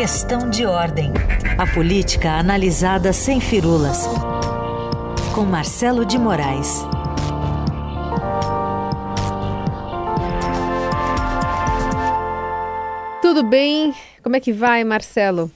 Questão de ordem. A política analisada sem firulas. Com Marcelo de Moraes. Tudo bem? Como é que vai, Marcelo?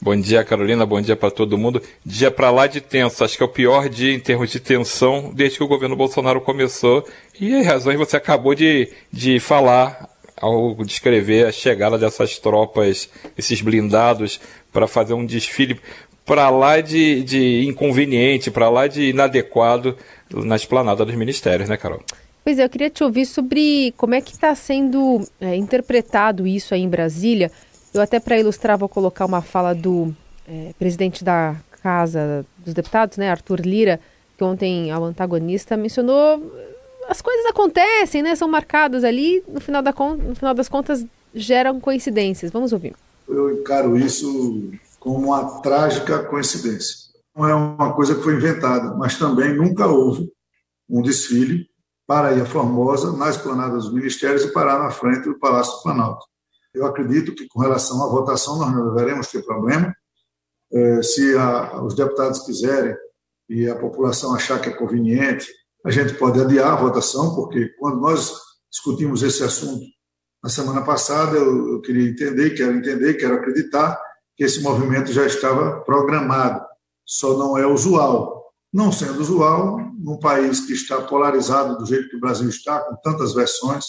Bom dia, Carolina. Bom dia para todo mundo. Dia para lá de tenso. Acho que é o pior dia em termos de tensão desde que o governo Bolsonaro começou. E as razões você acabou de, de falar ao descrever a chegada dessas tropas, esses blindados, para fazer um desfile para lá de, de inconveniente, para lá de inadequado na esplanada dos ministérios, né, Carol? Pois é, eu queria te ouvir sobre como é que está sendo é, interpretado isso aí em Brasília. Eu até para ilustrar vou colocar uma fala do é, presidente da Casa dos Deputados, né, Arthur Lira, que ontem ao antagonista mencionou as coisas acontecem, né? São marcadas ali, no final, da, no final das contas geram coincidências. Vamos ouvir. Eu encaro isso como uma trágica coincidência. Não é uma coisa que foi inventada, mas também nunca houve um desfile para ir a Formosa, na esplanada dos ministérios e parar na frente do Palácio do Planalto. Eu acredito que, com relação à votação, nós não deveremos ter problema. É, se a, os deputados quiserem e a população achar que é conveniente, a gente pode adiar a votação, porque quando nós discutimos esse assunto na semana passada, eu, eu queria entender, quero entender, quero acreditar que esse movimento já estava programado. Só não é usual. Não sendo usual, num país que está polarizado do jeito que o Brasil está, com tantas versões,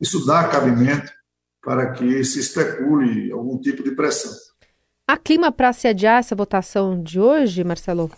isso dá cabimento para que se especule algum tipo de pressão. Há clima para se adiar essa votação de hoje, Marcelo?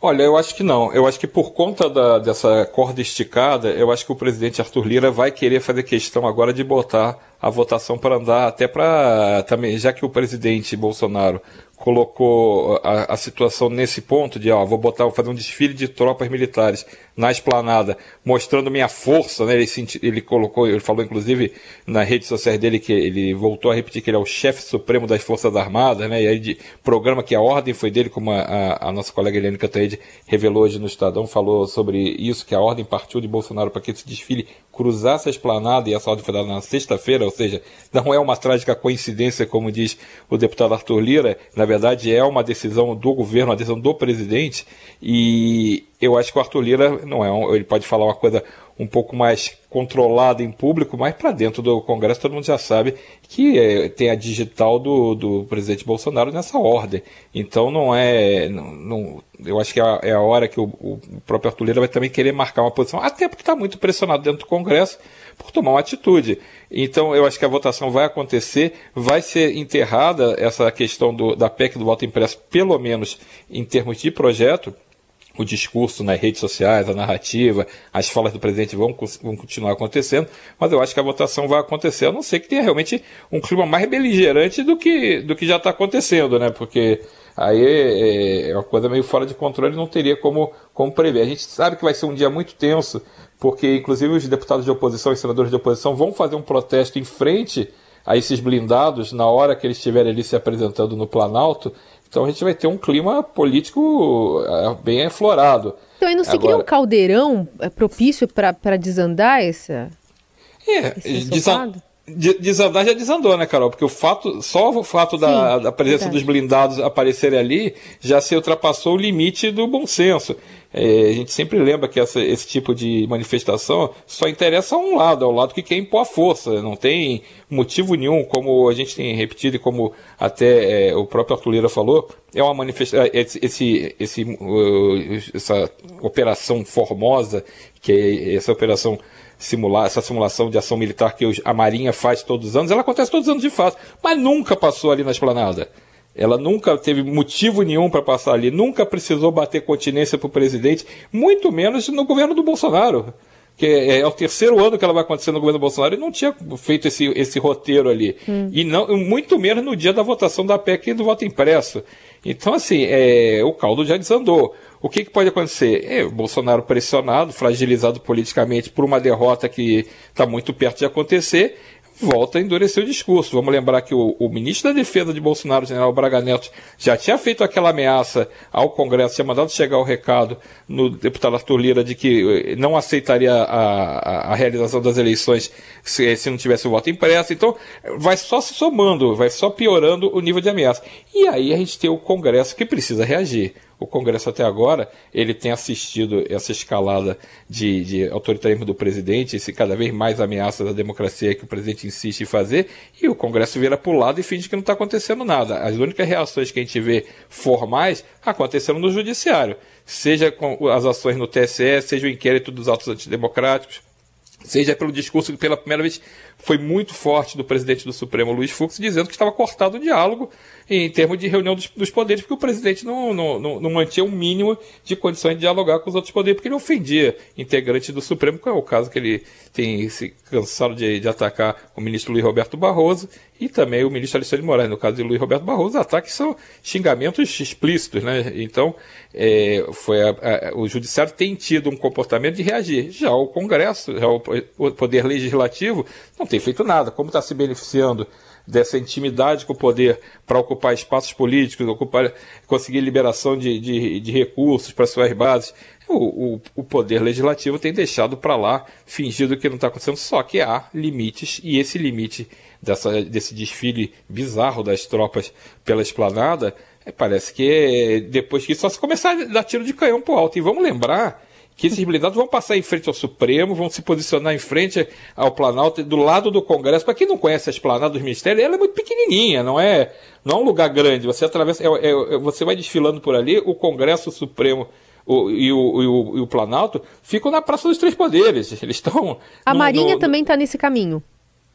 Olha, eu acho que não. Eu acho que por conta da, dessa corda esticada, eu acho que o presidente Arthur Lira vai querer fazer questão agora de botar a votação para andar, até para também, já que o presidente Bolsonaro colocou a, a, situação nesse ponto de, ó, vou botar, vou fazer um desfile de tropas militares na esplanada, mostrando minha força, né? Ele, ele colocou, ele falou inclusive na rede social dele que ele voltou a repetir que ele é o chefe supremo das Forças Armadas, né? E aí de programa que a ordem foi dele, como a, a, a nossa colega Eliane Cantaide revelou hoje no Estadão, falou sobre isso, que a ordem partiu de Bolsonaro para que esse desfile cruzasse a esplanada e essa ordem foi dada na sexta-feira, seja, não é uma trágica coincidência, como diz o deputado Arthur Lira, na verdade é uma decisão do governo, uma decisão do presidente, e eu acho que o Arthur Lira não é, um, ele pode falar uma coisa um pouco mais controlada em público, mas para dentro do Congresso todo mundo já sabe que é, tem a digital do, do presidente Bolsonaro nessa ordem. Então não é, não, não eu acho que é a, é a hora que o, o, próprio Arthur Lira vai também querer marcar uma posição, até porque está muito pressionado dentro do Congresso por tomar uma atitude. Então eu acho que a votação vai acontecer, vai ser enterrada essa questão do, da PEC do voto impresso, pelo menos em termos de projeto, o discurso nas redes sociais, a narrativa, as falas do presidente vão, vão, continuar acontecendo, mas eu acho que a votação vai acontecer, a não ser que tenha realmente um clima mais beligerante do que, do que já está acontecendo, né? Porque aí é, é, uma coisa meio fora de controle, não teria como, como prever. A gente sabe que vai ser um dia muito tenso, porque inclusive os deputados de oposição e senadores de oposição vão fazer um protesto em frente a esses blindados na hora que eles estiverem ali se apresentando no Planalto. Então a gente vai ter um clima político é, bem aflorado. Então aí não seria Agora... um caldeirão é, propício para desandar essa. É, desa... desandar já desandou, né, Carol? Porque o fato, só o fato da, Sim, da presença verdade. dos blindados aparecerem ali já se ultrapassou o limite do bom senso. É, a gente sempre lembra que essa, esse tipo de manifestação só interessa a um lado, ao lado que quer impor a força. Não tem motivo nenhum, como a gente tem repetido e como até é, o próprio Arthur Lira falou, é uma manifestação, é, esse, esse uh, essa operação formosa, que é essa operação simular, essa simulação de ação militar que a Marinha faz todos os anos, ela acontece todos os anos de fato, mas nunca passou ali na esplanada. Ela nunca teve motivo nenhum para passar ali, nunca precisou bater continência para o presidente, muito menos no governo do Bolsonaro. Que é, é, o terceiro ano que ela vai acontecer no governo do Bolsonaro e não tinha feito esse, esse roteiro ali. Hum. E não, muito menos no dia da votação da PEC e do voto impresso. Então, assim, é, o caldo já desandou. O que, que pode acontecer? É, o Bolsonaro pressionado, fragilizado politicamente por uma derrota que está muito perto de acontecer, volta a endurecer o discurso. Vamos lembrar que o, o, ministro da Defesa de Bolsonaro, general Braga Neto, já tinha feito aquela ameaça ao Congresso, tinha mandado chegar o recado no deputado Arthur Lira de que eh, não aceitaria a, a, a realização das eleições se, se, não tivesse o voto impresso. Então, vai só se somando, vai só piorando o nível de ameaça. E aí a gente tem o Congresso que precisa reagir o Congresso até agora ele tem assistido essa escalada de, de autoritarismo do presidente, esse cada vez mais ameaça da democracia que o presidente insiste em fazer, e o Congresso vira para o lado e finge que não está acontecendo nada. As únicas reações que a gente vê formais aconteceram no Judiciário, seja com as ações no TSE, seja o inquérito dos atos antidemocráticos, seja pelo discurso que pela primeira vez foi muito forte do presidente do Supremo, Luiz Fux, dizendo que estava cortado o diálogo em termos de reunião dos, dos poderes, porque o presidente não, não, não, não, mantinha um mínimo de condições de dialogar com os outros poderes, porque ele ofendia integrantes do Supremo, que é o caso que ele tem se cansado de, de atacar o ministro Luiz Roberto Barroso e também o ministro Alexandre de Moraes. No caso de Luiz Roberto Barroso, os ataques são xingamentos explícitos, né? Então, é, foi a, a, o Judiciário tem tido um comportamento de reagir. Já o Congresso, já o, o Poder Legislativo, não tem feito nada. Como está se beneficiando dessa intimidade com o poder para ocupar espaços políticos, ocupar, conseguir liberação de, de, de recursos para suas bases. O, o, o poder legislativo tem deixado para lá, fingido que não está acontecendo, só que há limites, e esse limite dessa, desse desfile bizarro das tropas pela esplanada, é, parece que é, depois que só se começar a dar tiro de canhão para alto. E vamos lembrar que esses blindados vão passar em frente ao Supremo, vão se posicionar em frente ao Planalto, do lado do Congresso. Para quem não conhece a esplanada dos ministérios, ela é muito pequenininha, não é, não é um lugar grande. Você atravessa, é, é, é você vai desfilando por ali, o Congresso o Supremo o, e, o, e, o, e o Planalto ficam na Praça dos Três Poderes. Eles estão. A no, Marinha no, também está nesse caminho.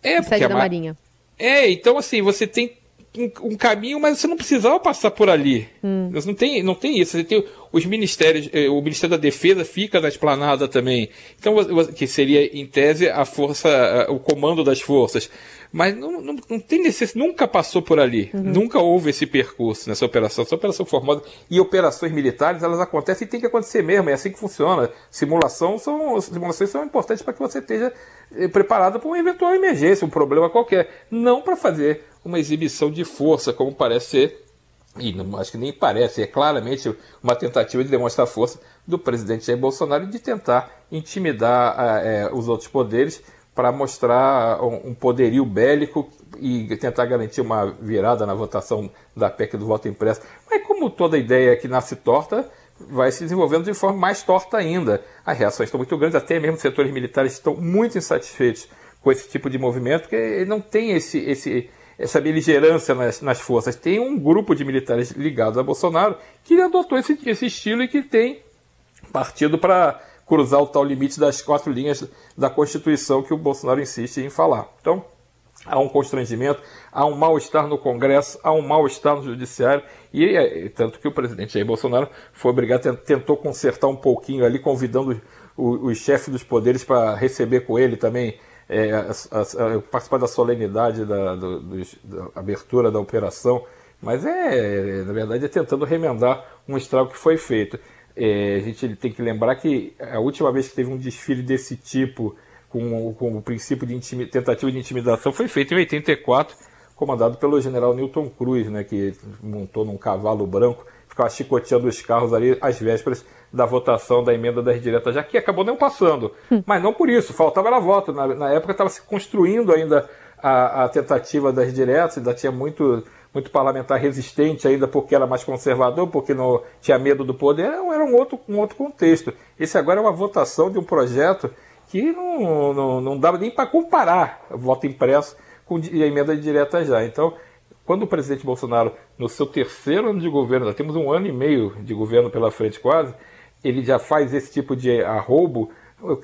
É, porque a da Marinha. É, então assim, você tem um, caminho, mas você não precisava passar por ali. Hum. Não, tem, não tem isso. Você tem os ministérios, eh, o Ministério da Defesa fica na esplanada também. Então, que seria, em tese, a força, o comando das forças. Mas não, não, não tem necessidade, nunca passou por ali. Uhum. Nunca houve esse percurso nessa operação. Essa operação Formosa e operações militares, elas acontecem e tem que acontecer mesmo. É assim que funciona. Simulação são, simulações são importantes para que você esteja eh, preparado para uma eventual emergência, um problema qualquer. Não para fazer uma exibição de força, como parece ser, e não, acho que nem parece, é claramente uma tentativa de demonstrar força do presidente Jair Bolsonaro de tentar intimidar é, os outros poderes para mostrar um, um poderio bélico e tentar garantir uma virada na votação da PEC do voto impresso. Mas como toda ideia que nasce torta, vai se desenvolvendo de forma mais torta ainda. As reações estão muito grandes, até mesmo setores militares estão muito insatisfeitos com esse tipo de movimento, porque não tem esse, esse, essa beligerância nas, nas forças. Tem um grupo de militares ligados a Bolsonaro que adotou esse, esse estilo e que tem partido para cruzar o tal limite das quatro linhas da Constituição que o Bolsonaro insiste em falar. Então, há um constrangimento, há um mal-estar no Congresso, há um mal-estar no Judiciário, e, e, tanto que o presidente Jair Bolsonaro foi obrigado, tentou consertar um pouquinho ali, convidando os, os chefes dos poderes para receber com ele também é, a, a, a, participar da solenidade da, do, da, abertura da operação, mas é, na verdade, é tentando remendar um estrago que foi feito. É, a gente tem que lembrar que a última vez que teve um desfile desse tipo, com, com o princípio de tentativa de intimidação, foi feito em 84, comandado pelo general Newton Cruz, né, que montou num cavalo branco, ficava chicoteando os carros ali às vésperas da votação da emenda das diretas, já que acabou não passando. Hum. Mas não por isso, faltava era voto. Na, na época estava se construindo ainda a, a, tentativa das diretas, ainda tinha muito, muito parlamentar resistente ainda porque era mais conservador, porque não tinha medo do poder, era um outro, um outro contexto. Esse agora é uma votação de um projeto que não, não, não dava nem para comparar voto impresso com a emenda direta já. Então, quando o presidente Bolsonaro, no seu terceiro ano de governo, nós temos um ano e meio de governo pela frente quase, ele já faz esse tipo de arrobo,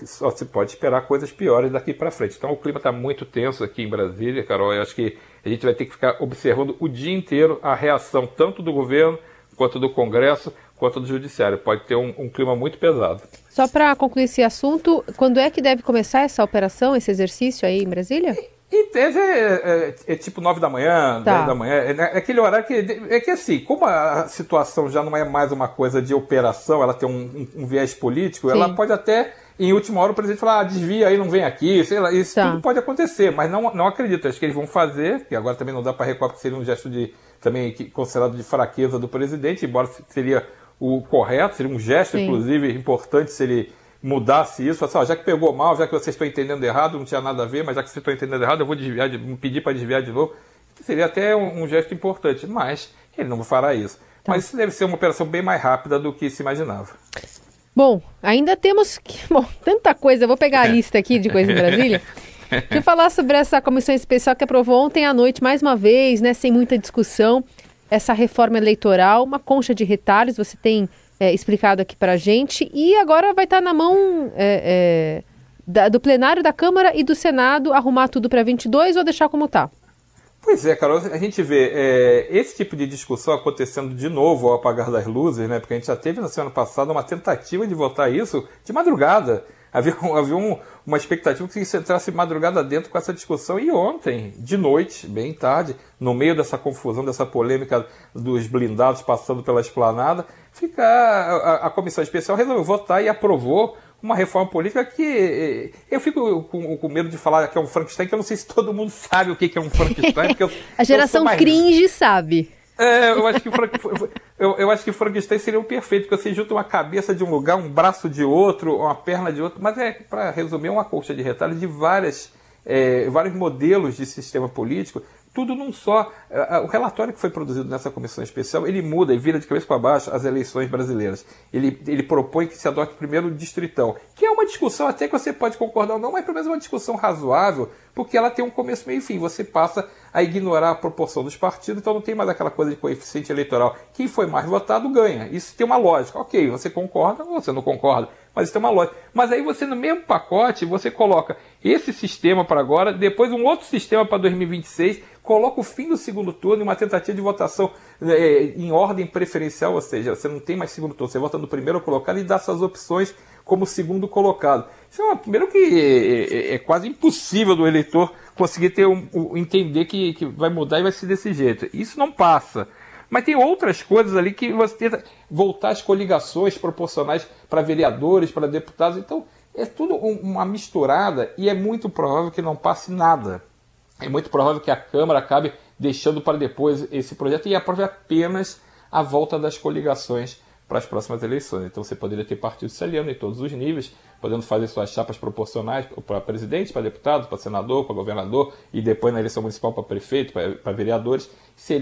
só se pode esperar coisas piores daqui para frente. Então o clima está muito tenso aqui em Brasília, Carol. Eu acho que a gente vai ter que ficar observando o dia inteiro a reação tanto do governo quanto do Congresso quanto do Judiciário. Pode ter um, um clima muito pesado. Só para concluir esse assunto, quando é que deve começar essa operação, esse exercício aí em Brasília? Em tese é, é, é, tipo 9 da manhã, tá. 10 da manhã. É, é, aquele horário que. É que assim, como a situação já não é mais uma coisa de operação, ela tem um, um, um viés político, Sim. ela pode até em última hora o presidente fala, ah, desvia aí, não vem aqui, sei lá, isso tá. tudo pode acontecer, mas não, não acredito, acho que eles vão fazer, que agora também não dá para recuar, porque seria um gesto de, também considerado de fraqueza do presidente, embora seria o correto, seria um gesto, Sim. inclusive, importante se ele mudasse isso, assim, ó, já que pegou mal, já que vocês estão entendendo errado, não tinha nada a ver, mas já que vocês estão entendendo errado, eu vou desviar, de, pedir para desviar de novo, seria até um, um, gesto importante, mas ele não fará isso. Tá. Mas isso deve ser uma operação bem mais rápida do que se imaginava. Bom, ainda temos que, bom, tanta coisa, eu vou pegar a lista aqui de coisa em Brasília. Eu falar sobre essa comissão especial que aprovou ontem à noite, mais uma vez, né, sem muita discussão, essa reforma eleitoral, uma concha de retalhos, você tem é, explicado aqui para a gente. E agora vai estar tá na mão é, é, da, do plenário da Câmara e do Senado arrumar tudo para 22 ou deixar como está? Pois é, Carol, a gente vê é, esse tipo de discussão acontecendo de novo ao apagar das luzes, né? Porque a gente já teve na semana passada uma tentativa de votar isso de madrugada. Havia, havia um, uma expectativa que se entrasse madrugada dentro com essa discussão. E ontem, de noite, bem tarde, no meio dessa confusão, dessa polêmica dos blindados passando pela esplanada, fica a, a comissão especial resolveu votar e aprovou uma reforma política que eh, eu fico com, com, medo de falar que é um Frankenstein, que eu não sei se todo mundo sabe o que é um Frankenstein. Eu, a geração mais... cringe sabe. É, eu acho que eu, eu acho que Frankenstein seria um perfeito, porque você junta uma cabeça de um lugar, um braço de outro, uma perna de outro, mas é, para resumir, uma colcha de retalho de várias, é, vários modelos de sistema político tudo num só. É, é, o relatório que foi produzido nessa comissão especial, ele muda e vira de cabeça para baixo as eleições brasileiras. Ele, ele propõe que se adote primeiro o distritão, que é uma discussão até que você pode concordar ou não, mas pelo menos uma discussão razoável, porque ela tem um começo, meio e fim. Você passa a ignorar a proporção dos partidos, então não tem mais aquela coisa de coeficiente eleitoral. Quem foi mais votado ganha. Isso tem uma lógica. Ok, você concorda ou você não concorda mas isso tem uma lógica. Mas aí você, no mesmo pacote, você coloca esse sistema para agora, depois um outro sistema para 2026, coloca o fim do segundo turno em uma tentativa de votação é, em ordem preferencial, ou seja, você não tem mais segundo turno, você vota no primeiro colocado e dá suas opções como segundo colocado. Isso é uma, primeiro que é, é, é quase impossível do eleitor conseguir ter um, um, entender que, que vai mudar e vai ser desse jeito. Isso não passa. Mas tem outras coisas ali que você tenta voltar as coligações proporcionais para vereadores, para deputados. Então, é tudo uma misturada e é muito provável que não passe nada. É muito provável que a Câmara acabe deixando para depois esse projeto e aprove apenas a volta das coligações para as próximas eleições. Então você poderia ter partidos se aliando em todos os níveis, podendo fazer suas chapas proporcionais para presidente, para deputado, para senador, para governador e depois na eleição municipal para prefeito, para, para vereadores.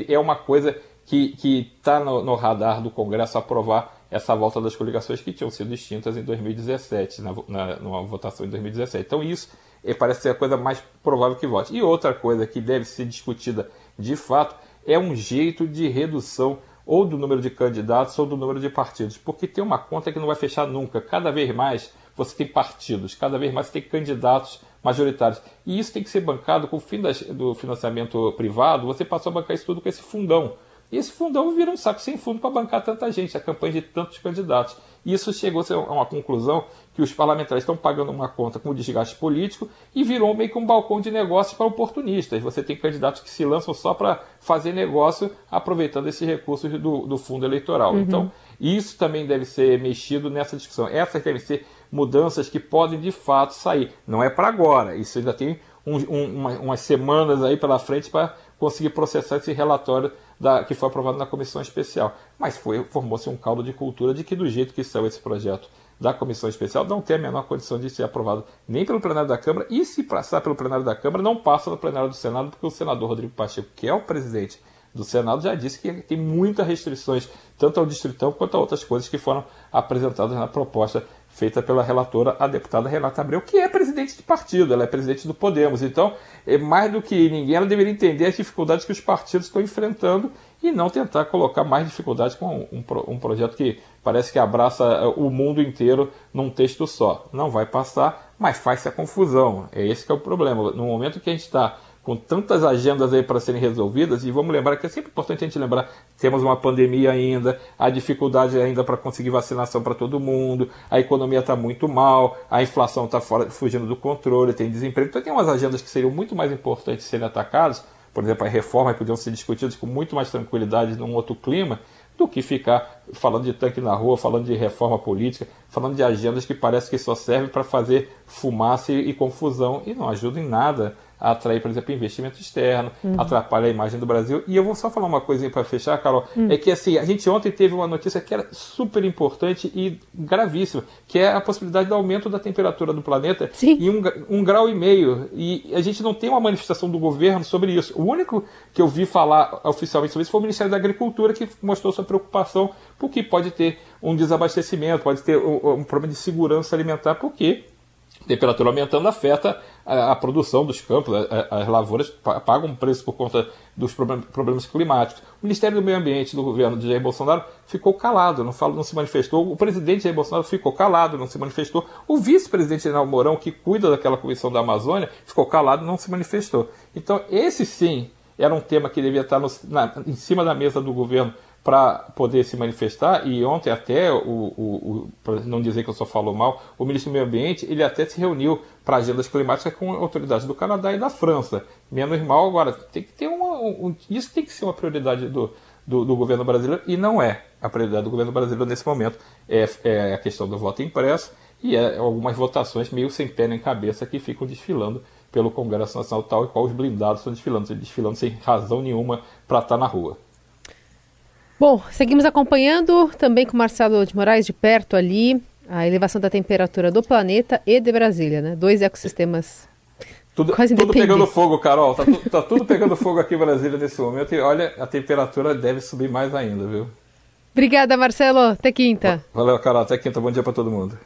É uma coisa que está no, no, radar do Congresso aprovar essa volta das coligações que tinham sido extintas em 2017, na, na numa votação em 2017. Então isso parece ser a coisa mais provável que vote. E outra coisa que deve ser discutida de fato é um jeito de redução ou do número de candidatos ou do número de partidos, porque tem uma conta que não vai fechar nunca. Cada vez mais você tem partidos, cada vez mais você tem candidatos majoritários. E isso tem que ser bancado com o fim das, do financiamento privado, você passou a bancar isso tudo com esse fundão. E esse fundão vira um saco sem fundo para bancar tanta gente, a campanha de tantos candidatos. E isso chegou a uma conclusão que os parlamentares estão pagando uma conta com o desgaste político e virou meio que um balcão de negócios para oportunistas. Você tem candidatos que se lançam só para fazer negócio aproveitando esses recursos do, do fundo eleitoral. Uhum. Então, isso também deve ser mexido nessa discussão. Essas devem ser mudanças que podem de fato sair. Não é para agora, isso ainda tem um, um, uma, umas semanas aí pela frente para conseguir processar esse relatório da, que foi aprovado na comissão especial. Mas formou-se um caldo de cultura de que, do jeito que saiu esse projeto da comissão especial, não tem a menor condição de ser aprovado nem pelo plenário da Câmara, e se passar pelo plenário da Câmara, não passa no plenário do Senado, porque o senador Rodrigo Pacheco, que é o presidente do Senado, já disse que tem muitas restrições, tanto ao distritão quanto a outras coisas que foram apresentadas na proposta feita pela relatora, a deputada Renata Abreu, que é presidente de partido, ela é presidente do Podemos. Então, é mais do que ninguém, ela deveria entender as dificuldades que os partidos estão enfrentando e não tentar colocar mais dificuldades com um, um projeto que parece que abraça eh, o mundo inteiro num texto só. Não vai passar, mas faz-se a confusão. É esse que é o problema. No momento que a gente está com tantas agendas aí para serem resolvidas, e vamos lembrar que é sempre importante a gente lembrar, temos uma pandemia ainda, a dificuldade ainda para conseguir vacinação para todo mundo, a economia está muito mal, a inflação está fugindo do controle, tem desemprego, então tem umas agendas que seriam muito mais importantes serem atacadas, por exemplo, a reforma podiam ser discutidas com muito mais tranquilidade num outro clima, do que ficar falando de tanque na rua, falando de reforma política, falando de agendas que parece que só servem para fazer fumaça e confusão e não ajudam em nada atrair, por exemplo, investimento externo, uhum. atrapalha a imagem do Brasil. E eu vou só falar uma coisinha para fechar, Carol, uhum. é que assim, a gente ontem teve uma notícia que era super importante e gravíssima, que é a possibilidade do aumento da temperatura do planeta Sim. em um, um grau e meio. E a gente não tem uma manifestação do governo sobre isso. O único que eu vi falar oficialmente sobre isso foi o Ministério da Agricultura, que mostrou sua preocupação porque pode ter um desabastecimento, pode ter um, um problema de segurança alimentar, porque temperatura aumentando afeta a, a produção dos campos, a, as lavouras pagam um preço por conta dos problemas climáticos. O Ministério do Meio Ambiente do governo de Jair Bolsonaro ficou calado, não, falou, não se manifestou. O presidente Jair Bolsonaro ficou calado, não se manifestou. O vice-presidente General Mourão, que cuida daquela comissão da Amazônia, ficou calado, não se manifestou. Então, esse sim era um tema que devia estar no, na, em cima da mesa do governo para poder se manifestar, e ontem até, o, o, o para não dizer que eu só falo mal, o ministro do Meio Ambiente, ele até se reuniu para agendas climáticas com autoridades do Canadá e da França. Menos mal agora, tem que ter uma, um, isso tem que ser uma prioridade do, do, do, governo brasileiro, e não é a prioridade do governo brasileiro nesse momento, é, é a questão do voto impresso, e é algumas votações meio sem pé nem cabeça que ficam desfilando pelo Congresso Nacional tal e qual os blindados estão desfilando, desfilando sem razão nenhuma para estar tá na rua. Bom, seguimos acompanhando também com Marcelo de Moraes de perto ali a elevação da temperatura do planeta e de Brasília, né? Dois ecossistemas tudo, tudo pegando fogo, Carol. Tá, tu, tá tudo pegando fogo aqui em Brasília nesse momento e olha, a temperatura deve subir mais ainda, viu? Obrigada, Marcelo. Até quinta. Valeu, Carol. Até quinta. Bom dia para todo mundo.